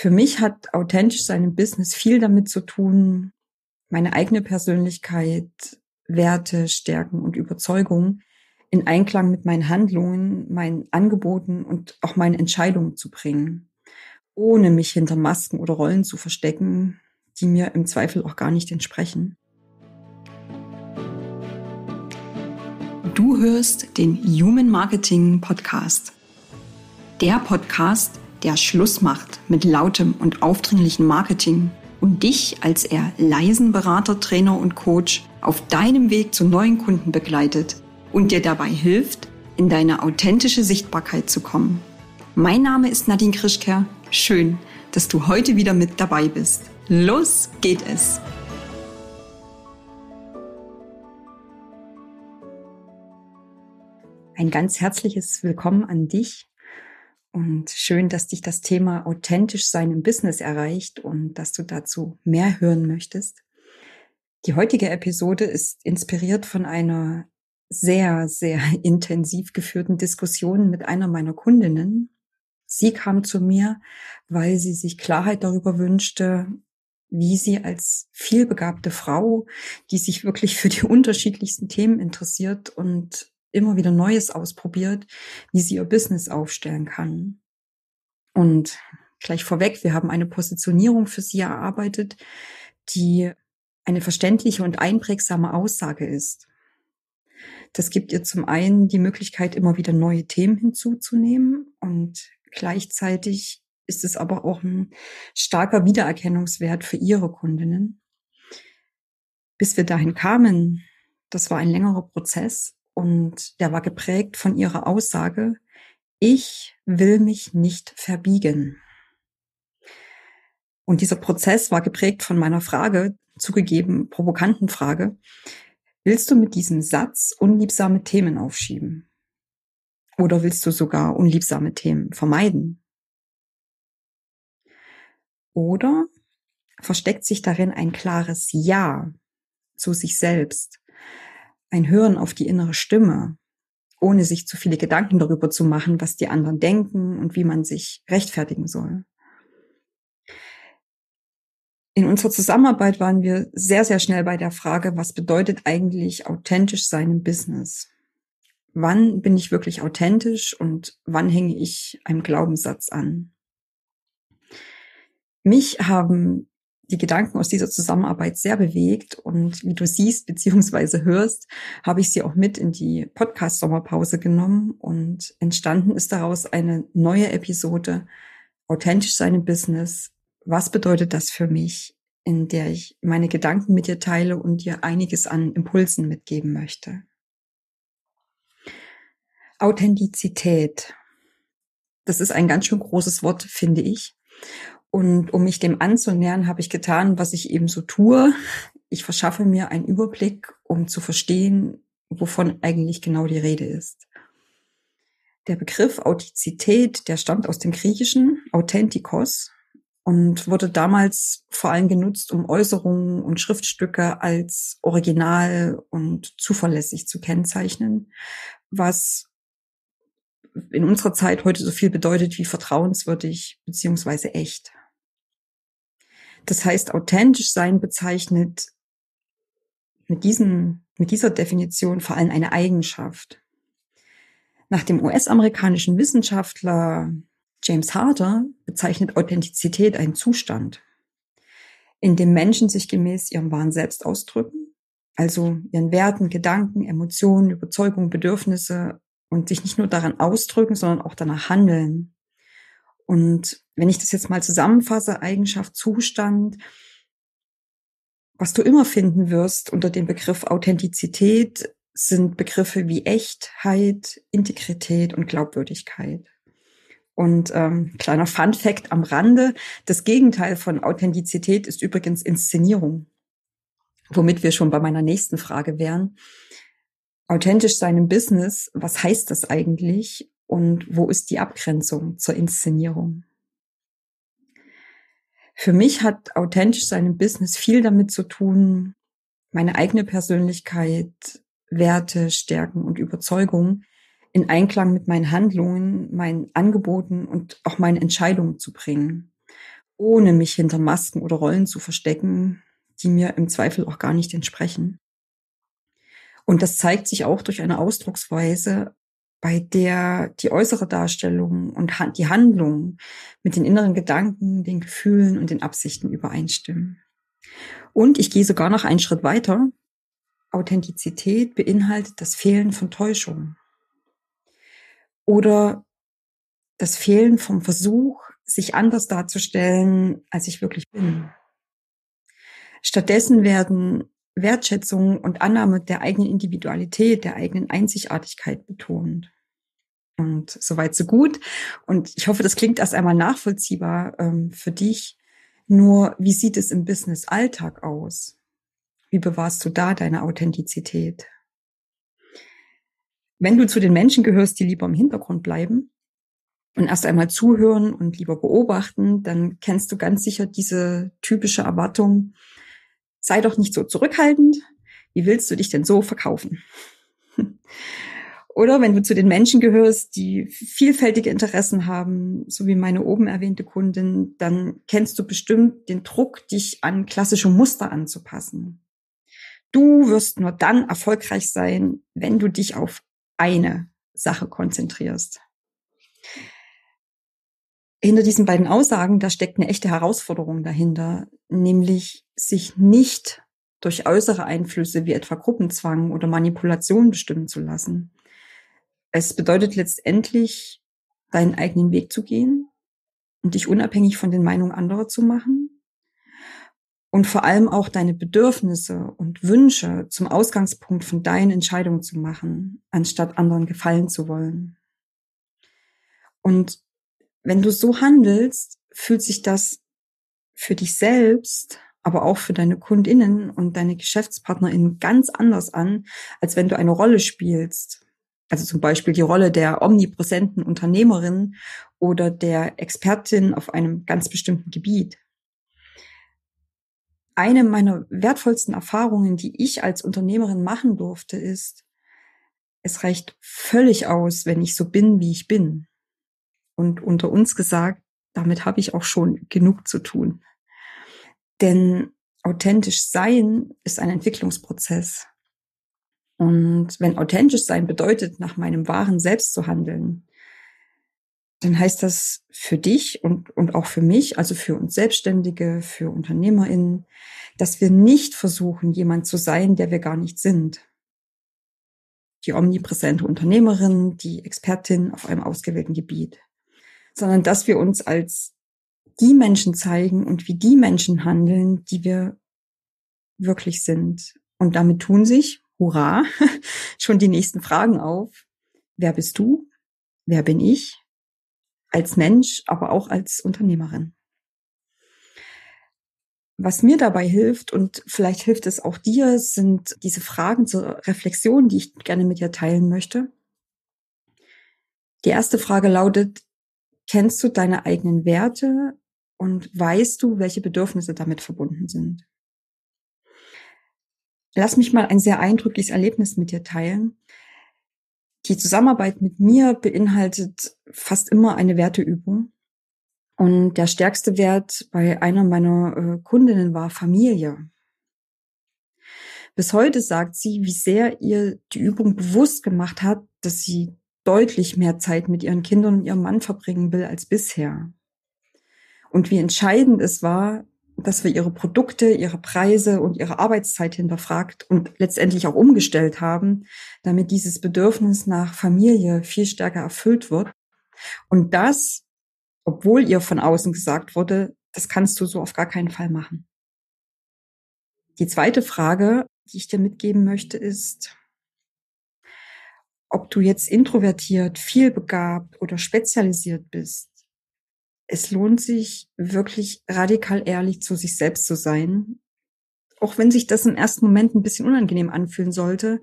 Für mich hat authentisch sein Business viel damit zu tun, meine eigene Persönlichkeit, Werte, Stärken und Überzeugungen in Einklang mit meinen Handlungen, meinen Angeboten und auch meinen Entscheidungen zu bringen, ohne mich hinter Masken oder Rollen zu verstecken, die mir im Zweifel auch gar nicht entsprechen. Du hörst den Human Marketing Podcast. Der Podcast, der Schluss macht mit lautem und aufdringlichen Marketing und dich als eher leisen Berater, Trainer und Coach auf deinem Weg zu neuen Kunden begleitet und dir dabei hilft, in deine authentische Sichtbarkeit zu kommen. Mein Name ist Nadine Krischker. Schön, dass du heute wieder mit dabei bist. Los geht es! Ein ganz herzliches Willkommen an dich und schön, dass dich das Thema authentisch sein im Business erreicht und dass du dazu mehr hören möchtest. Die heutige Episode ist inspiriert von einer sehr, sehr intensiv geführten Diskussion mit einer meiner Kundinnen. Sie kam zu mir, weil sie sich Klarheit darüber wünschte, wie sie als vielbegabte Frau, die sich wirklich für die unterschiedlichsten Themen interessiert und immer wieder Neues ausprobiert, wie sie ihr Business aufstellen kann. Und gleich vorweg, wir haben eine Positionierung für sie erarbeitet, die eine verständliche und einprägsame Aussage ist. Das gibt ihr zum einen die Möglichkeit, immer wieder neue Themen hinzuzunehmen und gleichzeitig ist es aber auch ein starker Wiedererkennungswert für ihre Kundinnen. Bis wir dahin kamen, das war ein längerer Prozess, und der war geprägt von ihrer Aussage, ich will mich nicht verbiegen. Und dieser Prozess war geprägt von meiner Frage, zugegeben provokanten Frage, willst du mit diesem Satz unliebsame Themen aufschieben? Oder willst du sogar unliebsame Themen vermeiden? Oder versteckt sich darin ein klares Ja zu sich selbst, ein Hören auf die innere Stimme, ohne sich zu viele Gedanken darüber zu machen, was die anderen denken und wie man sich rechtfertigen soll. In unserer Zusammenarbeit waren wir sehr, sehr schnell bei der Frage, was bedeutet eigentlich authentisch sein im Business? Wann bin ich wirklich authentisch und wann hänge ich einem Glaubenssatz an? Mich haben die Gedanken aus dieser Zusammenarbeit sehr bewegt. Und wie du siehst beziehungsweise hörst, habe ich sie auch mit in die Podcast-Sommerpause genommen. Und entstanden ist daraus eine neue Episode, authentisch seine Business. Was bedeutet das für mich, in der ich meine Gedanken mit dir teile und dir einiges an Impulsen mitgeben möchte? Authentizität. Das ist ein ganz schön großes Wort, finde ich. Und um mich dem anzunähern, habe ich getan, was ich eben so tue. Ich verschaffe mir einen Überblick, um zu verstehen, wovon eigentlich genau die Rede ist. Der Begriff Authentizität, der stammt aus dem Griechischen Authentikos und wurde damals vor allem genutzt, um Äußerungen und Schriftstücke als original und zuverlässig zu kennzeichnen, was in unserer Zeit heute so viel bedeutet wie vertrauenswürdig beziehungsweise echt. Das heißt, authentisch sein bezeichnet mit, diesen, mit dieser Definition vor allem eine Eigenschaft. Nach dem US-amerikanischen Wissenschaftler James Harder bezeichnet Authentizität einen Zustand, in dem Menschen sich gemäß ihrem wahren Selbst ausdrücken, also ihren Werten, Gedanken, Emotionen, Überzeugungen, Bedürfnisse und sich nicht nur daran ausdrücken, sondern auch danach handeln. Und wenn ich das jetzt mal zusammenfasse, Eigenschaft, Zustand, was du immer finden wirst unter dem Begriff Authentizität, sind Begriffe wie Echtheit, Integrität und Glaubwürdigkeit. Und ähm, kleiner Fun fact am Rande, das Gegenteil von Authentizität ist übrigens Inszenierung, womit wir schon bei meiner nächsten Frage wären. Authentisch sein im Business, was heißt das eigentlich? und wo ist die Abgrenzung zur Inszenierung? Für mich hat authentisch sein im Business viel damit zu tun, meine eigene Persönlichkeit, Werte, Stärken und Überzeugungen in Einklang mit meinen Handlungen, meinen Angeboten und auch meinen Entscheidungen zu bringen, ohne mich hinter Masken oder Rollen zu verstecken, die mir im Zweifel auch gar nicht entsprechen. Und das zeigt sich auch durch eine Ausdrucksweise, bei der die äußere Darstellung und die Handlung mit den inneren Gedanken, den Gefühlen und den Absichten übereinstimmen. Und ich gehe sogar noch einen Schritt weiter. Authentizität beinhaltet das Fehlen von Täuschung oder das Fehlen vom Versuch, sich anders darzustellen, als ich wirklich bin. Stattdessen werden Wertschätzung und Annahme der eigenen Individualität, der eigenen Einzigartigkeit betont. Und soweit so gut. Und ich hoffe, das klingt erst einmal nachvollziehbar ähm, für dich. Nur, wie sieht es im Business-Alltag aus? Wie bewahrst du da deine Authentizität? Wenn du zu den Menschen gehörst, die lieber im Hintergrund bleiben und erst einmal zuhören und lieber beobachten, dann kennst du ganz sicher diese typische Erwartung, sei doch nicht so zurückhaltend. Wie willst du dich denn so verkaufen? Oder wenn du zu den Menschen gehörst, die vielfältige Interessen haben, so wie meine oben erwähnte Kundin, dann kennst du bestimmt den Druck, dich an klassische Muster anzupassen. Du wirst nur dann erfolgreich sein, wenn du dich auf eine Sache konzentrierst. Hinter diesen beiden Aussagen, da steckt eine echte Herausforderung dahinter, nämlich sich nicht durch äußere Einflüsse wie etwa Gruppenzwang oder Manipulation bestimmen zu lassen. Es bedeutet letztendlich, deinen eigenen Weg zu gehen und dich unabhängig von den Meinungen anderer zu machen und vor allem auch deine Bedürfnisse und Wünsche zum Ausgangspunkt von deinen Entscheidungen zu machen, anstatt anderen gefallen zu wollen. Und wenn du so handelst, fühlt sich das für dich selbst, aber auch für deine Kundinnen und deine Geschäftspartnerinnen ganz anders an, als wenn du eine Rolle spielst. Also zum Beispiel die Rolle der omnipräsenten Unternehmerin oder der Expertin auf einem ganz bestimmten Gebiet. Eine meiner wertvollsten Erfahrungen, die ich als Unternehmerin machen durfte, ist, es reicht völlig aus, wenn ich so bin, wie ich bin. Und unter uns gesagt, damit habe ich auch schon genug zu tun. Denn authentisch sein ist ein Entwicklungsprozess. Und wenn authentisch sein bedeutet, nach meinem wahren Selbst zu handeln, dann heißt das für dich und, und auch für mich, also für uns Selbstständige, für UnternehmerInnen, dass wir nicht versuchen, jemand zu sein, der wir gar nicht sind. Die omnipräsente Unternehmerin, die Expertin auf einem ausgewählten Gebiet, sondern dass wir uns als die Menschen zeigen und wie die Menschen handeln, die wir wirklich sind. Und damit tun sich, hurra, schon die nächsten Fragen auf. Wer bist du? Wer bin ich? Als Mensch, aber auch als Unternehmerin. Was mir dabei hilft und vielleicht hilft es auch dir, sind diese Fragen zur Reflexion, die ich gerne mit dir teilen möchte. Die erste Frage lautet, kennst du deine eigenen Werte und weißt du, welche Bedürfnisse damit verbunden sind. Lass mich mal ein sehr eindrückliches Erlebnis mit dir teilen. Die Zusammenarbeit mit mir beinhaltet fast immer eine Werteübung. Und der stärkste Wert bei einer meiner äh, Kundinnen war Familie. Bis heute sagt sie, wie sehr ihr die Übung bewusst gemacht hat, dass sie deutlich mehr Zeit mit ihren Kindern und ihrem Mann verbringen will als bisher und wie entscheidend es war, dass wir ihre Produkte, ihre Preise und ihre Arbeitszeit hinterfragt und letztendlich auch umgestellt haben, damit dieses Bedürfnis nach Familie viel stärker erfüllt wird. Und das, obwohl ihr von außen gesagt wurde, das kannst du so auf gar keinen Fall machen. Die zweite Frage, die ich dir mitgeben möchte, ist, ob du jetzt introvertiert, vielbegabt oder spezialisiert bist es lohnt sich wirklich radikal ehrlich zu sich selbst zu sein. Auch wenn sich das im ersten Moment ein bisschen unangenehm anfühlen sollte.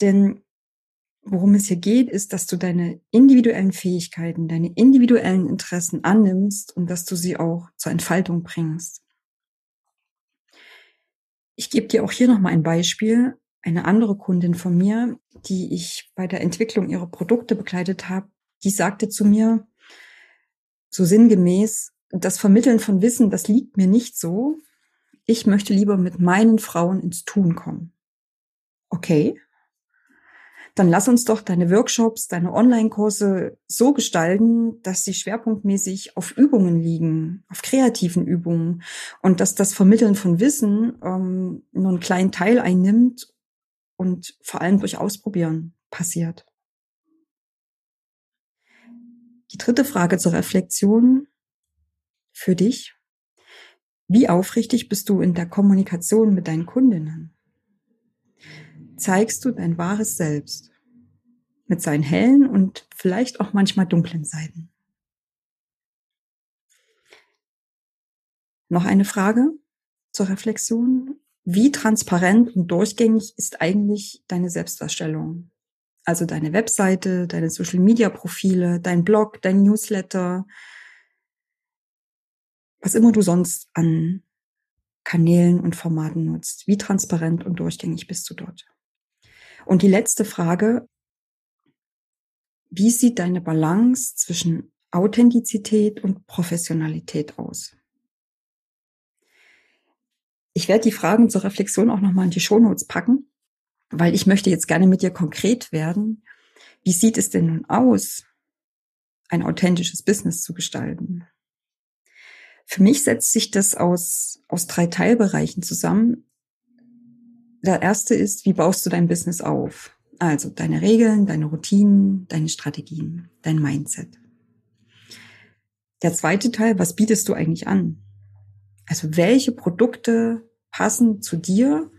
Denn worum es hier geht, ist, dass du deine individuellen Fähigkeiten, deine individuellen Interessen annimmst und dass du sie auch zur Entfaltung bringst. Ich gebe dir auch hier nochmal ein Beispiel. Eine andere Kundin von mir, die ich bei der Entwicklung ihrer Produkte begleitet habe, die sagte zu mir, so sinngemäß, das Vermitteln von Wissen, das liegt mir nicht so. Ich möchte lieber mit meinen Frauen ins Tun kommen. Okay. Dann lass uns doch deine Workshops, deine Online-Kurse so gestalten, dass sie schwerpunktmäßig auf Übungen liegen, auf kreativen Übungen und dass das Vermitteln von Wissen ähm, nur einen kleinen Teil einnimmt und vor allem durch Ausprobieren passiert. Die dritte Frage zur Reflexion für dich. Wie aufrichtig bist du in der Kommunikation mit deinen Kundinnen? Zeigst du dein wahres Selbst mit seinen hellen und vielleicht auch manchmal dunklen Seiten? Noch eine Frage zur Reflexion. Wie transparent und durchgängig ist eigentlich deine Selbstdarstellung? Also deine Webseite, deine Social-Media-Profile, dein Blog, dein Newsletter, was immer du sonst an Kanälen und Formaten nutzt. Wie transparent und durchgängig bist du dort? Und die letzte Frage, wie sieht deine Balance zwischen Authentizität und Professionalität aus? Ich werde die Fragen zur Reflexion auch nochmal in die Shownotes packen weil ich möchte jetzt gerne mit dir konkret werden. Wie sieht es denn nun aus, ein authentisches Business zu gestalten? Für mich setzt sich das aus, aus drei Teilbereichen zusammen. Der erste ist, wie baust du dein Business auf? Also deine Regeln, deine Routinen, deine Strategien, dein Mindset. Der zweite Teil, was bietest du eigentlich an? Also welche Produkte passen zu dir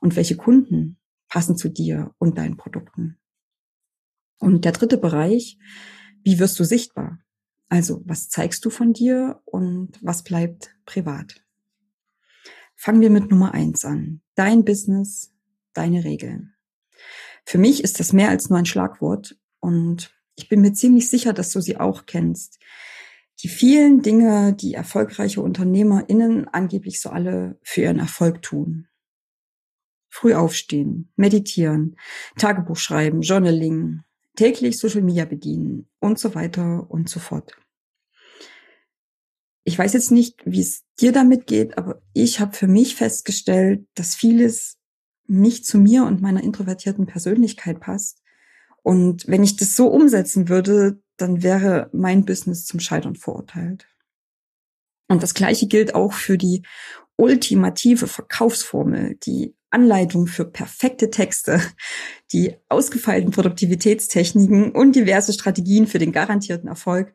und welche Kunden passen zu dir und deinen Produkten. Und der dritte Bereich, wie wirst du sichtbar? Also, was zeigst du von dir und was bleibt privat? Fangen wir mit Nummer eins an. Dein Business, deine Regeln. Für mich ist das mehr als nur ein Schlagwort und ich bin mir ziemlich sicher, dass du sie auch kennst. Die vielen Dinge, die erfolgreiche UnternehmerInnen angeblich so alle für ihren Erfolg tun. Früh aufstehen, meditieren, Tagebuch schreiben, Journaling, täglich Social Media bedienen und so weiter und so fort. Ich weiß jetzt nicht, wie es dir damit geht, aber ich habe für mich festgestellt, dass vieles nicht zu mir und meiner introvertierten Persönlichkeit passt. Und wenn ich das so umsetzen würde, dann wäre mein Business zum Scheitern verurteilt. Und das Gleiche gilt auch für die ultimative Verkaufsformel, die Anleitung für perfekte Texte, die ausgefeilten Produktivitätstechniken und diverse Strategien für den garantierten Erfolg.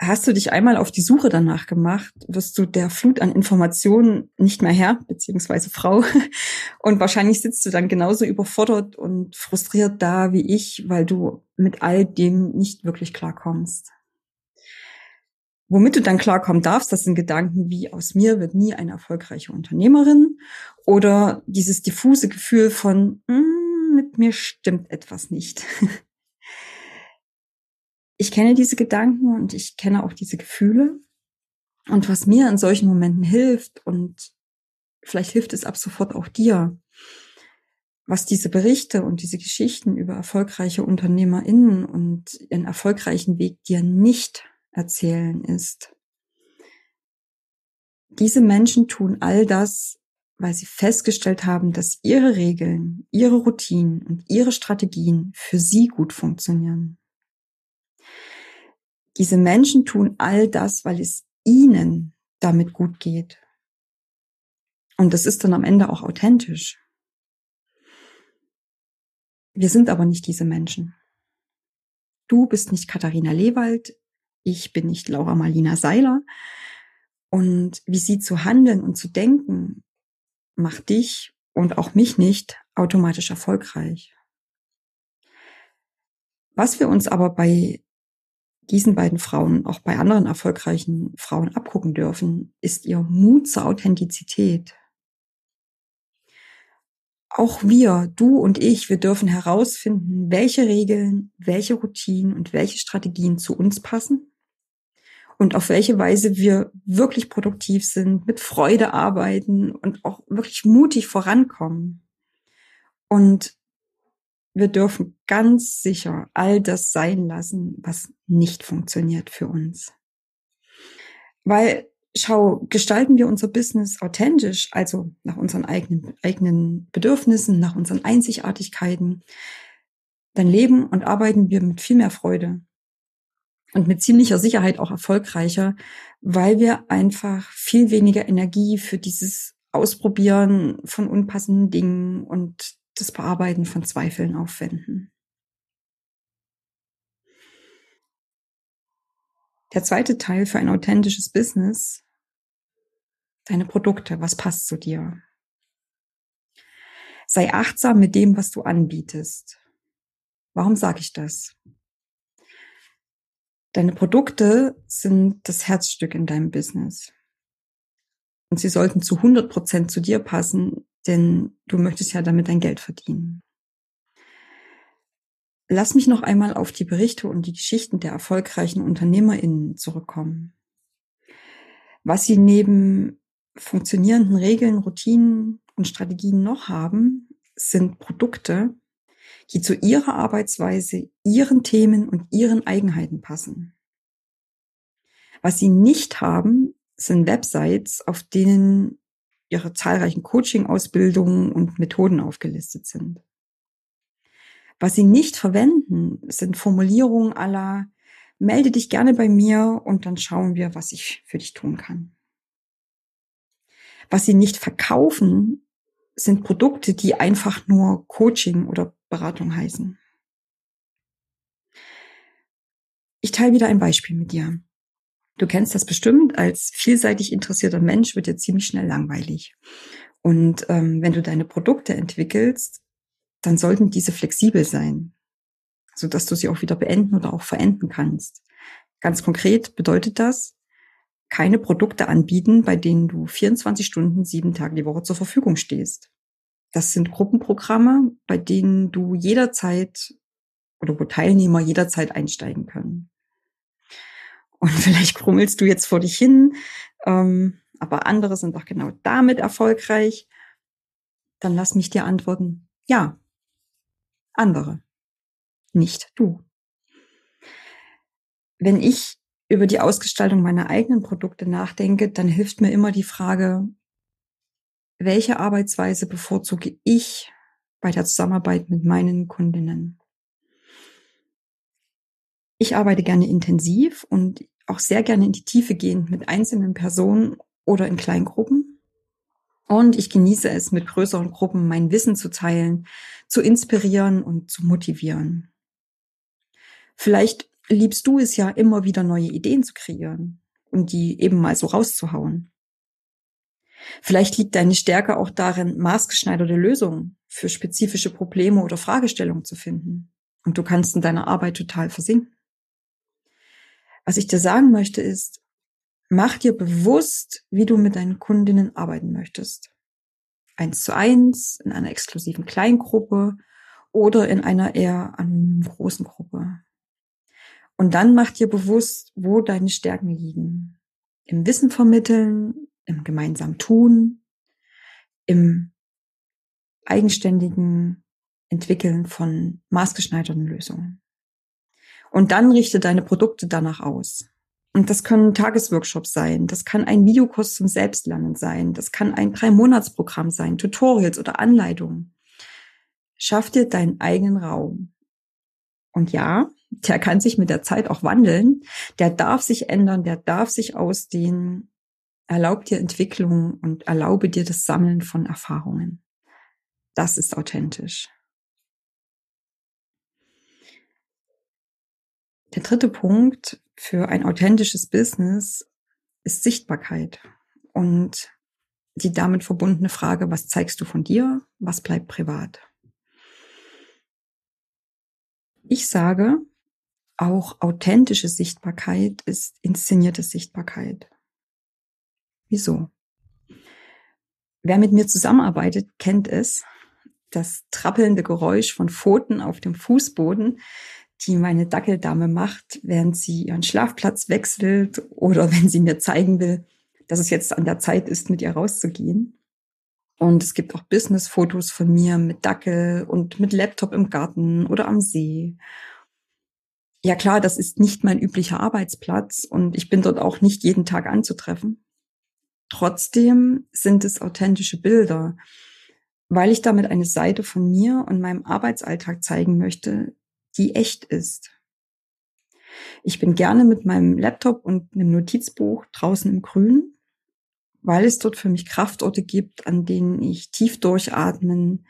Hast du dich einmal auf die Suche danach gemacht, wirst du der Flut an Informationen nicht mehr Herr, beziehungsweise Frau. Und wahrscheinlich sitzt du dann genauso überfordert und frustriert da wie ich, weil du mit all dem nicht wirklich klarkommst. Womit du dann klarkommen darfst, das sind Gedanken wie aus mir wird nie eine erfolgreiche Unternehmerin oder dieses diffuse Gefühl von mm, mit mir stimmt etwas nicht. Ich kenne diese Gedanken und ich kenne auch diese Gefühle. Und was mir in solchen Momenten hilft und vielleicht hilft es ab sofort auch dir, was diese Berichte und diese Geschichten über erfolgreiche UnternehmerInnen und ihren erfolgreichen Weg dir nicht erzählen, ist, diese Menschen tun all das, weil sie festgestellt haben, dass ihre Regeln, ihre Routinen und ihre Strategien für sie gut funktionieren. Diese Menschen tun all das, weil es ihnen damit gut geht. Und das ist dann am Ende auch authentisch. Wir sind aber nicht diese Menschen. Du bist nicht Katharina Lewald, ich bin nicht Laura Marlina Seiler. Und wie sie zu handeln und zu denken, macht dich und auch mich nicht automatisch erfolgreich. Was wir uns aber bei diesen beiden Frauen, auch bei anderen erfolgreichen Frauen abgucken dürfen, ist ihr Mut zur Authentizität. Auch wir, du und ich, wir dürfen herausfinden, welche Regeln, welche Routinen und welche Strategien zu uns passen und auf welche Weise wir wirklich produktiv sind, mit Freude arbeiten und auch wirklich mutig vorankommen. Und wir dürfen ganz sicher all das sein lassen, was nicht funktioniert für uns. Weil, schau, gestalten wir unser Business authentisch, also nach unseren eigenen, eigenen Bedürfnissen, nach unseren Einzigartigkeiten, dann leben und arbeiten wir mit viel mehr Freude und mit ziemlicher Sicherheit auch erfolgreicher, weil wir einfach viel weniger Energie für dieses Ausprobieren von unpassenden Dingen und das Bearbeiten von Zweifeln aufwenden. Der zweite Teil für ein authentisches Business, deine Produkte, was passt zu dir? Sei achtsam mit dem, was du anbietest. Warum sage ich das? Deine Produkte sind das Herzstück in deinem Business. Und sie sollten zu 100 Prozent zu dir passen, denn du möchtest ja damit dein Geld verdienen. Lass mich noch einmal auf die Berichte und die Geschichten der erfolgreichen UnternehmerInnen zurückkommen. Was sie neben funktionierenden Regeln, Routinen und Strategien noch haben, sind Produkte, die zu ihrer Arbeitsweise, ihren Themen und ihren Eigenheiten passen. Was sie nicht haben, sind Websites, auf denen ihre zahlreichen Coaching-Ausbildungen und Methoden aufgelistet sind. Was sie nicht verwenden, sind Formulierungen aller melde dich gerne bei mir und dann schauen wir, was ich für dich tun kann. Was sie nicht verkaufen, sind Produkte, die einfach nur Coaching oder Beratung heißen. Ich teile wieder ein Beispiel mit dir. Du kennst das bestimmt, als vielseitig interessierter Mensch wird dir ziemlich schnell langweilig. Und ähm, wenn du deine Produkte entwickelst, dann sollten diese flexibel sein, so dass du sie auch wieder beenden oder auch verenden kannst. Ganz konkret bedeutet das, keine Produkte anbieten, bei denen du 24 Stunden, sieben Tage die Woche zur Verfügung stehst. Das sind Gruppenprogramme, bei denen du jederzeit oder wo Teilnehmer jederzeit einsteigen können. Und vielleicht krummelst du jetzt vor dich hin, ähm, aber andere sind doch genau damit erfolgreich. Dann lass mich dir antworten, ja, andere, nicht du. Wenn ich über die Ausgestaltung meiner eigenen Produkte nachdenke, dann hilft mir immer die Frage, welche Arbeitsweise bevorzuge ich bei der Zusammenarbeit mit meinen Kundinnen? Ich arbeite gerne intensiv und auch sehr gerne in die Tiefe gehend mit einzelnen Personen oder in Kleingruppen. Und ich genieße es, mit größeren Gruppen mein Wissen zu teilen, zu inspirieren und zu motivieren. Vielleicht liebst du es ja immer wieder neue Ideen zu kreieren und die eben mal so rauszuhauen. Vielleicht liegt deine Stärke auch darin, maßgeschneiderte Lösungen für spezifische Probleme oder Fragestellungen zu finden. Und du kannst in deiner Arbeit total versinken. Was ich dir sagen möchte ist, mach dir bewusst, wie du mit deinen Kundinnen arbeiten möchtest. Eins zu eins, in einer exklusiven Kleingruppe oder in einer eher anonymen großen Gruppe. Und dann mach dir bewusst, wo deine Stärken liegen. Im Wissen vermitteln, im gemeinsamen Tun, im eigenständigen Entwickeln von maßgeschneiderten Lösungen. Und dann richte deine Produkte danach aus. Und das können Tagesworkshops sein, das kann ein Videokurs zum Selbstlernen sein, das kann ein Drei-Monats-Programm sein, Tutorials oder Anleitungen. Schaff dir deinen eigenen Raum. Und ja, der kann sich mit der Zeit auch wandeln, der darf sich ändern, der darf sich ausdehnen. Erlaub dir Entwicklung und erlaube dir das Sammeln von Erfahrungen. Das ist authentisch. Der dritte Punkt für ein authentisches Business ist Sichtbarkeit und die damit verbundene Frage, was zeigst du von dir, was bleibt privat? Ich sage, auch authentische Sichtbarkeit ist inszenierte Sichtbarkeit. Wieso? Wer mit mir zusammenarbeitet, kennt es. Das trappelnde Geräusch von Pfoten auf dem Fußboden, die meine Dackeldame macht, während sie ihren Schlafplatz wechselt oder wenn sie mir zeigen will, dass es jetzt an der Zeit ist, mit ihr rauszugehen. Und es gibt auch Business-Fotos von mir mit Dackel und mit Laptop im Garten oder am See. Ja klar, das ist nicht mein üblicher Arbeitsplatz und ich bin dort auch nicht jeden Tag anzutreffen. Trotzdem sind es authentische Bilder, weil ich damit eine Seite von mir und meinem Arbeitsalltag zeigen möchte, die echt ist. Ich bin gerne mit meinem Laptop und einem Notizbuch draußen im Grün, weil es dort für mich Kraftorte gibt, an denen ich tief durchatmen,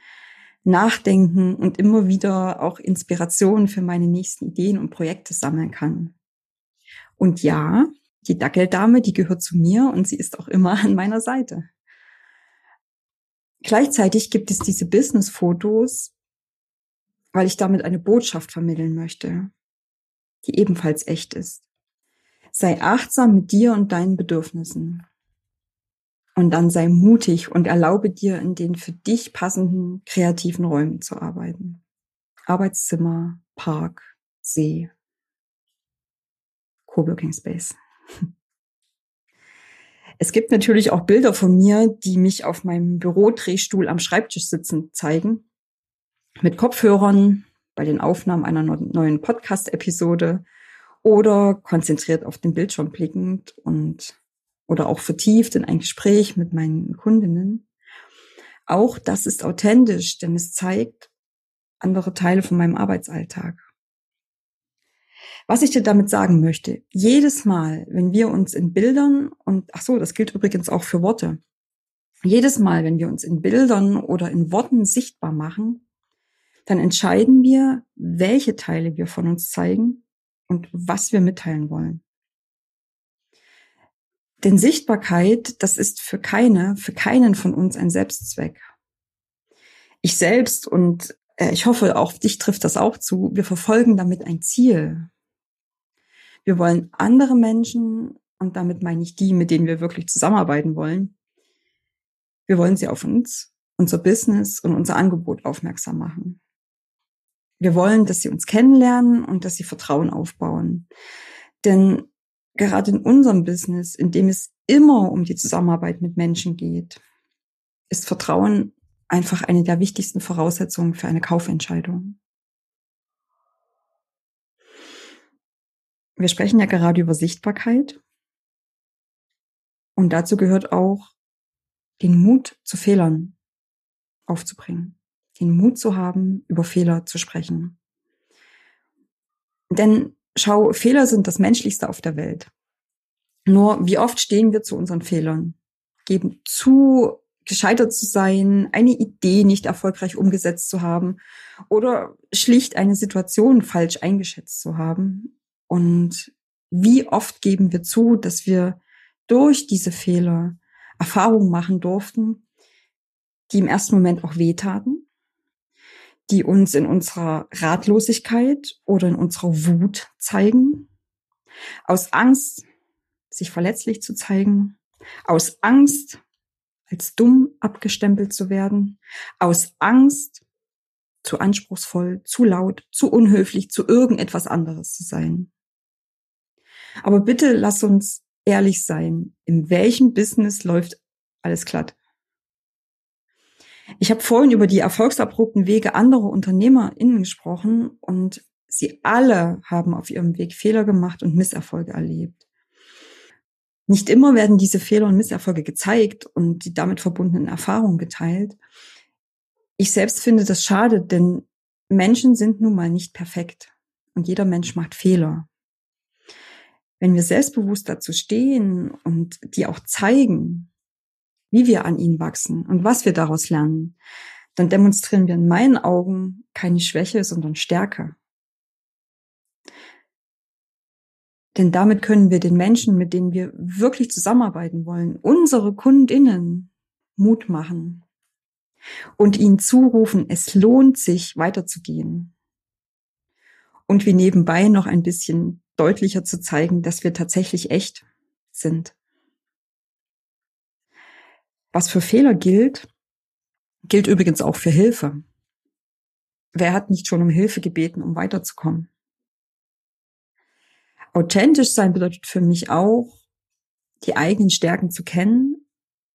nachdenken und immer wieder auch Inspirationen für meine nächsten Ideen und Projekte sammeln kann. Und ja, die Dackeldame, die gehört zu mir und sie ist auch immer an meiner Seite. Gleichzeitig gibt es diese Business-Fotos, weil ich damit eine Botschaft vermitteln möchte, die ebenfalls echt ist. Sei achtsam mit dir und deinen Bedürfnissen. Und dann sei mutig und erlaube dir, in den für dich passenden kreativen Räumen zu arbeiten. Arbeitszimmer, Park, See, Coworking Space. Es gibt natürlich auch Bilder von mir, die mich auf meinem Bürodrehstuhl am Schreibtisch sitzen zeigen. Mit Kopfhörern bei den Aufnahmen einer neuen Podcast-Episode oder konzentriert auf den Bildschirm blickend und oder auch vertieft in ein Gespräch mit meinen Kundinnen. Auch das ist authentisch, denn es zeigt andere Teile von meinem Arbeitsalltag. Was ich dir damit sagen möchte, jedes Mal, wenn wir uns in Bildern und ach so, das gilt übrigens auch für Worte. Jedes Mal, wenn wir uns in Bildern oder in Worten sichtbar machen, dann entscheiden wir, welche Teile wir von uns zeigen und was wir mitteilen wollen. Denn Sichtbarkeit, das ist für keine, für keinen von uns ein Selbstzweck. Ich selbst und äh, ich hoffe, auch dich trifft das auch zu, wir verfolgen damit ein Ziel. Wir wollen andere Menschen, und damit meine ich die, mit denen wir wirklich zusammenarbeiten wollen, wir wollen sie auf uns, unser Business und unser Angebot aufmerksam machen. Wir wollen, dass sie uns kennenlernen und dass sie Vertrauen aufbauen. Denn gerade in unserem Business, in dem es immer um die Zusammenarbeit mit Menschen geht, ist Vertrauen einfach eine der wichtigsten Voraussetzungen für eine Kaufentscheidung. Wir sprechen ja gerade über Sichtbarkeit. Und dazu gehört auch, den Mut zu Fehlern aufzubringen. Den Mut zu haben, über Fehler zu sprechen. Denn Schau, Fehler sind das Menschlichste auf der Welt. Nur wie oft stehen wir zu unseren Fehlern, geben zu, gescheitert zu sein, eine Idee nicht erfolgreich umgesetzt zu haben oder schlicht eine Situation falsch eingeschätzt zu haben. Und wie oft geben wir zu, dass wir durch diese Fehler Erfahrungen machen durften, die im ersten Moment auch wehtaten, die uns in unserer Ratlosigkeit oder in unserer Wut zeigen, aus Angst, sich verletzlich zu zeigen, aus Angst, als dumm abgestempelt zu werden, aus Angst, zu anspruchsvoll, zu laut, zu unhöflich, zu irgendetwas anderes zu sein. Aber bitte lass uns ehrlich sein, in welchem Business läuft alles glatt? Ich habe vorhin über die erfolgsabrupten Wege anderer UnternehmerInnen gesprochen und sie alle haben auf ihrem Weg Fehler gemacht und Misserfolge erlebt. Nicht immer werden diese Fehler und Misserfolge gezeigt und die damit verbundenen Erfahrungen geteilt. Ich selbst finde das schade, denn Menschen sind nun mal nicht perfekt und jeder Mensch macht Fehler. Wenn wir selbstbewusst dazu stehen und die auch zeigen, wie wir an ihnen wachsen und was wir daraus lernen, dann demonstrieren wir in meinen Augen keine Schwäche, sondern Stärke. Denn damit können wir den Menschen, mit denen wir wirklich zusammenarbeiten wollen, unsere Kundinnen Mut machen und ihnen zurufen, es lohnt sich weiterzugehen. Und wie nebenbei noch ein bisschen deutlicher zu zeigen, dass wir tatsächlich echt sind. Was für Fehler gilt, gilt übrigens auch für Hilfe. Wer hat nicht schon um Hilfe gebeten, um weiterzukommen? Authentisch sein bedeutet für mich auch, die eigenen Stärken zu kennen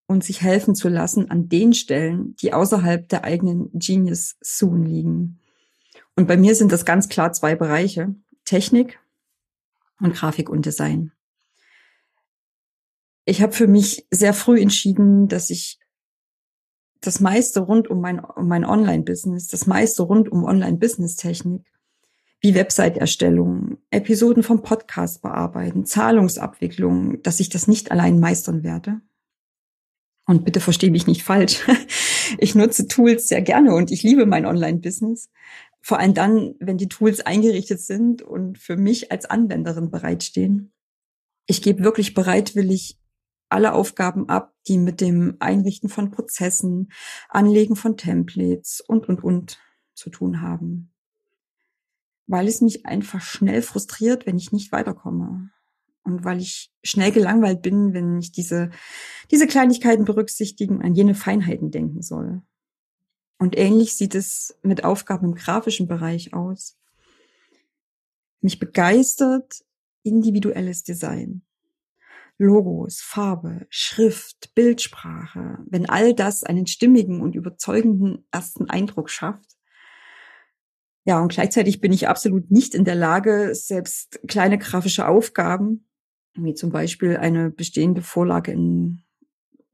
und sich helfen zu lassen an den Stellen, die außerhalb der eigenen Genius Zone liegen. Und bei mir sind das ganz klar zwei Bereiche. Technik und Grafik und Design. Ich habe für mich sehr früh entschieden, dass ich das meiste rund um mein, um mein Online-Business, das meiste rund um Online-Business-Technik, wie Website-Erstellung, Episoden vom Podcast bearbeiten, Zahlungsabwicklung, dass ich das nicht allein meistern werde. Und bitte verstehe mich nicht falsch. Ich nutze Tools sehr gerne und ich liebe mein Online-Business. Vor allem dann, wenn die Tools eingerichtet sind und für mich als Anwenderin bereitstehen. Ich gebe wirklich bereitwillig alle Aufgaben ab, die mit dem Einrichten von Prozessen, Anlegen von Templates und, und, und zu tun haben. Weil es mich einfach schnell frustriert, wenn ich nicht weiterkomme. Und weil ich schnell gelangweilt bin, wenn ich diese, diese Kleinigkeiten berücksichtigen, an jene Feinheiten denken soll. Und ähnlich sieht es mit Aufgaben im grafischen Bereich aus. Mich begeistert individuelles Design. Logos, Farbe, Schrift, Bildsprache, wenn all das einen stimmigen und überzeugenden ersten Eindruck schafft. Ja, und gleichzeitig bin ich absolut nicht in der Lage, selbst kleine grafische Aufgaben, wie zum Beispiel eine bestehende Vorlage in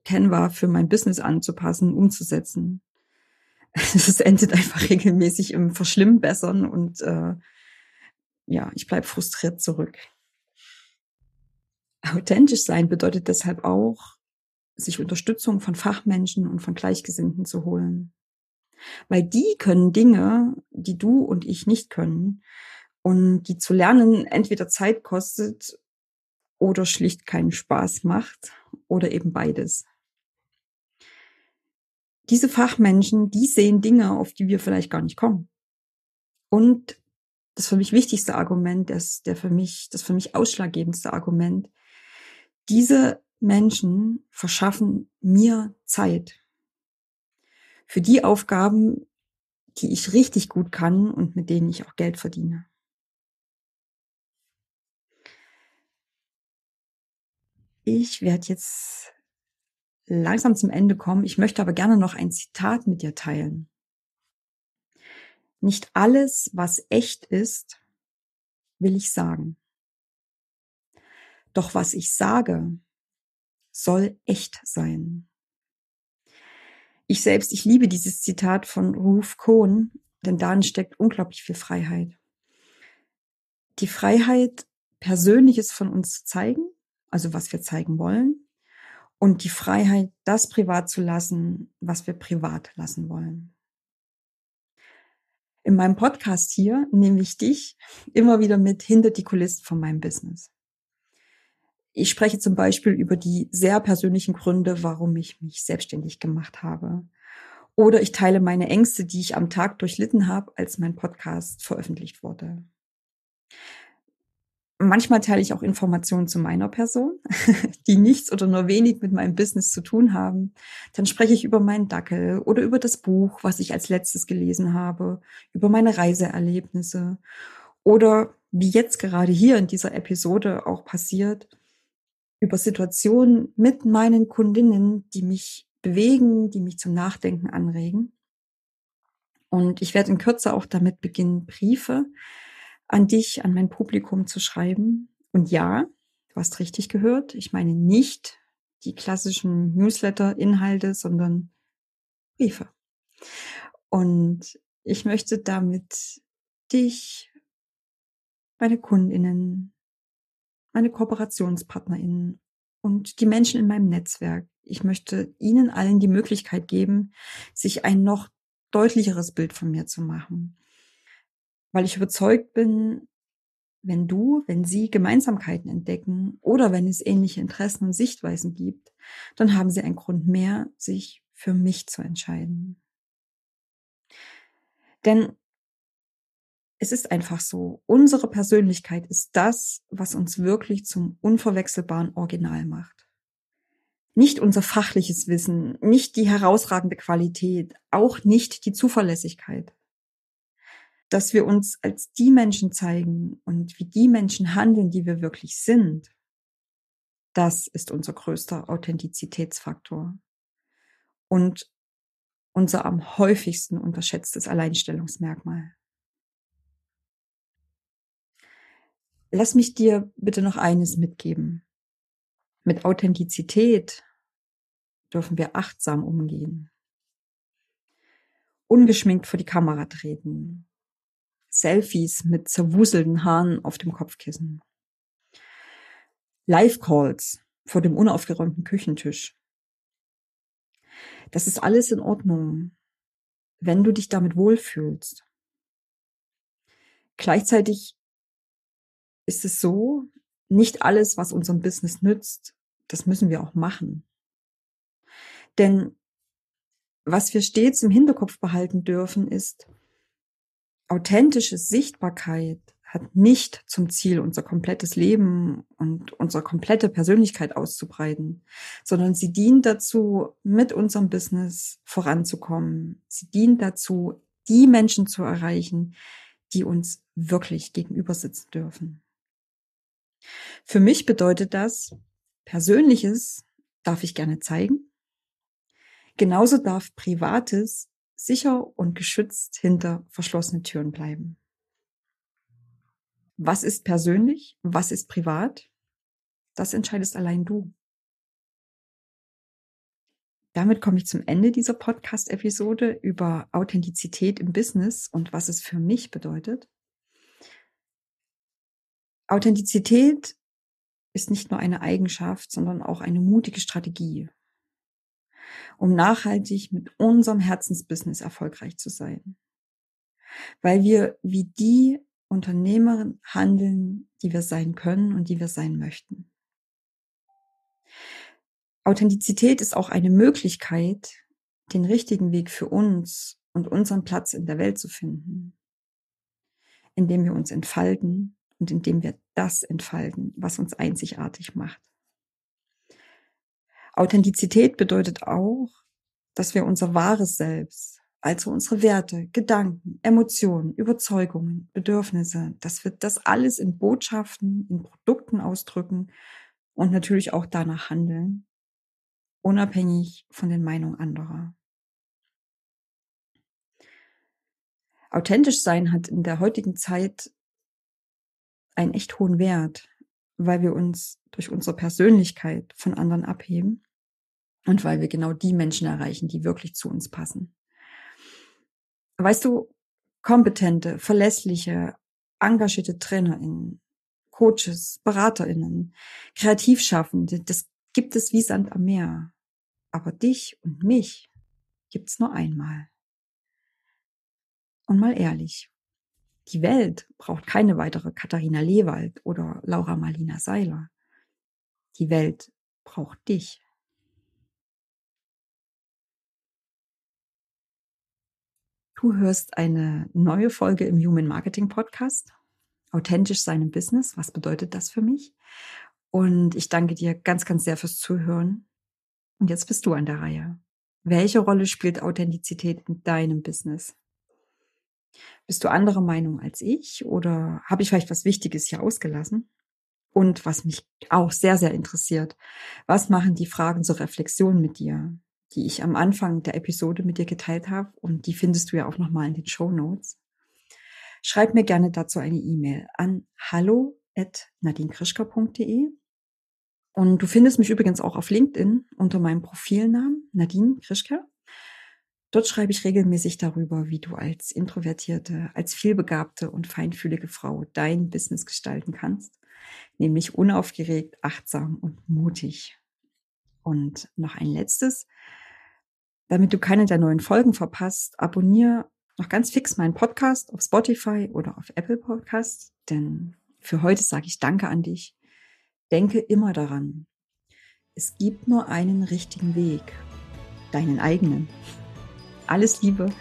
Canva für mein Business anzupassen, umzusetzen. Es endet einfach regelmäßig im Verschlimmbessern und äh, ja, ich bleib frustriert zurück. Authentisch sein bedeutet deshalb auch, sich Unterstützung von Fachmenschen und von Gleichgesinnten zu holen. Weil die können Dinge, die du und ich nicht können. Und die zu lernen entweder Zeit kostet oder schlicht keinen Spaß macht oder eben beides. Diese Fachmenschen, die sehen Dinge, auf die wir vielleicht gar nicht kommen. Und das für mich wichtigste Argument, das, der für mich, das für mich ausschlaggebendste Argument, diese Menschen verschaffen mir Zeit für die Aufgaben, die ich richtig gut kann und mit denen ich auch Geld verdiene. Ich werde jetzt langsam zum Ende kommen. Ich möchte aber gerne noch ein Zitat mit dir teilen. Nicht alles, was echt ist, will ich sagen. Doch was ich sage, soll echt sein. Ich selbst, ich liebe dieses Zitat von Ruth Cohn, denn darin steckt unglaublich viel Freiheit. Die Freiheit, Persönliches von uns zu zeigen, also was wir zeigen wollen, und die Freiheit, das privat zu lassen, was wir privat lassen wollen. In meinem Podcast hier nehme ich dich immer wieder mit hinter die Kulissen von meinem Business. Ich spreche zum Beispiel über die sehr persönlichen Gründe, warum ich mich selbstständig gemacht habe. Oder ich teile meine Ängste, die ich am Tag durchlitten habe, als mein Podcast veröffentlicht wurde. Manchmal teile ich auch Informationen zu meiner Person, die nichts oder nur wenig mit meinem Business zu tun haben. Dann spreche ich über meinen Dackel oder über das Buch, was ich als letztes gelesen habe, über meine Reiseerlebnisse oder wie jetzt gerade hier in dieser Episode auch passiert, über Situationen mit meinen Kundinnen, die mich bewegen, die mich zum Nachdenken anregen. Und ich werde in Kürze auch damit beginnen, Briefe an dich, an mein Publikum zu schreiben. Und ja, du hast richtig gehört, ich meine nicht die klassischen Newsletter-Inhalte, sondern Briefe. Und ich möchte damit dich, meine Kundinnen, meine KooperationspartnerInnen und die Menschen in meinem Netzwerk. Ich möchte ihnen allen die Möglichkeit geben, sich ein noch deutlicheres Bild von mir zu machen weil ich überzeugt bin, wenn du, wenn sie Gemeinsamkeiten entdecken oder wenn es ähnliche Interessen und Sichtweisen gibt, dann haben sie einen Grund mehr, sich für mich zu entscheiden. Denn es ist einfach so, unsere Persönlichkeit ist das, was uns wirklich zum unverwechselbaren Original macht. Nicht unser fachliches Wissen, nicht die herausragende Qualität, auch nicht die Zuverlässigkeit dass wir uns als die Menschen zeigen und wie die Menschen handeln, die wir wirklich sind, das ist unser größter Authentizitätsfaktor und unser am häufigsten unterschätztes Alleinstellungsmerkmal. Lass mich dir bitte noch eines mitgeben. Mit Authentizität dürfen wir achtsam umgehen. Ungeschminkt vor die Kamera treten. Selfies mit zerwuselten Haaren auf dem Kopfkissen. Live-Calls vor dem unaufgeräumten Küchentisch. Das ist alles in Ordnung, wenn du dich damit wohlfühlst. Gleichzeitig ist es so, nicht alles, was unserem Business nützt, das müssen wir auch machen. Denn was wir stets im Hinterkopf behalten dürfen, ist, authentische Sichtbarkeit hat nicht zum Ziel, unser komplettes Leben und unsere komplette Persönlichkeit auszubreiten, sondern sie dient dazu, mit unserem Business voranzukommen. Sie dient dazu, die Menschen zu erreichen, die uns wirklich gegenüber sitzen dürfen. Für mich bedeutet das, Persönliches darf ich gerne zeigen. Genauso darf Privates sicher und geschützt hinter verschlossenen Türen bleiben. Was ist persönlich? Was ist privat? Das entscheidest allein du. Damit komme ich zum Ende dieser Podcast-Episode über Authentizität im Business und was es für mich bedeutet. Authentizität ist nicht nur eine Eigenschaft, sondern auch eine mutige Strategie, um nachhaltig mit unserem Herzensbusiness erfolgreich zu sein. Weil wir wie die Unternehmerin handeln, die wir sein können und die wir sein möchten. Authentizität ist auch eine Möglichkeit, den richtigen Weg für uns und unseren Platz in der Welt zu finden, indem wir uns entfalten und indem wir das entfalten, was uns einzigartig macht. Authentizität bedeutet auch, dass wir unser wahres Selbst, also unsere Werte, Gedanken, Emotionen, Überzeugungen, Bedürfnisse, dass wir das alles in Botschaften, in Produkten ausdrücken und natürlich auch danach handeln, unabhängig von den Meinungen anderer. Authentisch sein hat in der heutigen Zeit einen echt hohen Wert, weil wir uns durch unsere Persönlichkeit von anderen abheben und weil wir genau die Menschen erreichen, die wirklich zu uns passen. Weißt du, kompetente, verlässliche, engagierte TrainerInnen, Coaches, BeraterInnen, Kreativschaffende, das gibt es wie Sand am Meer. Aber dich und mich gibt's nur einmal. Und mal ehrlich, die Welt braucht keine weitere Katharina Lewald oder Laura Marlina Seiler. Die Welt braucht dich. Du hörst eine neue Folge im Human Marketing Podcast. Authentisch sein im Business. Was bedeutet das für mich? Und ich danke dir ganz, ganz sehr fürs Zuhören. Und jetzt bist du an der Reihe. Welche Rolle spielt Authentizität in deinem Business? Bist du anderer Meinung als ich oder habe ich vielleicht was Wichtiges hier ausgelassen? Und was mich auch sehr, sehr interessiert, was machen die Fragen zur Reflexion mit dir, die ich am Anfang der Episode mit dir geteilt habe und die findest du ja auch nochmal in den Show Notes. Schreib mir gerne dazu eine E-Mail an hallo@nadinekrischka.de und du findest mich übrigens auch auf LinkedIn unter meinem Profilnamen Nadine Krischka. Dort schreibe ich regelmäßig darüber, wie du als introvertierte, als vielbegabte und feinfühlige Frau dein Business gestalten kannst, nämlich unaufgeregt, achtsam und mutig. Und noch ein letztes, damit du keine der neuen Folgen verpasst, abonniere noch ganz fix meinen Podcast auf Spotify oder auf Apple Podcasts, denn für heute sage ich Danke an dich. Denke immer daran, es gibt nur einen richtigen Weg, deinen eigenen. Alles Liebe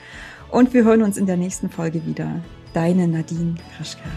und wir hören uns in der nächsten Folge wieder. Deine Nadine Kraschka.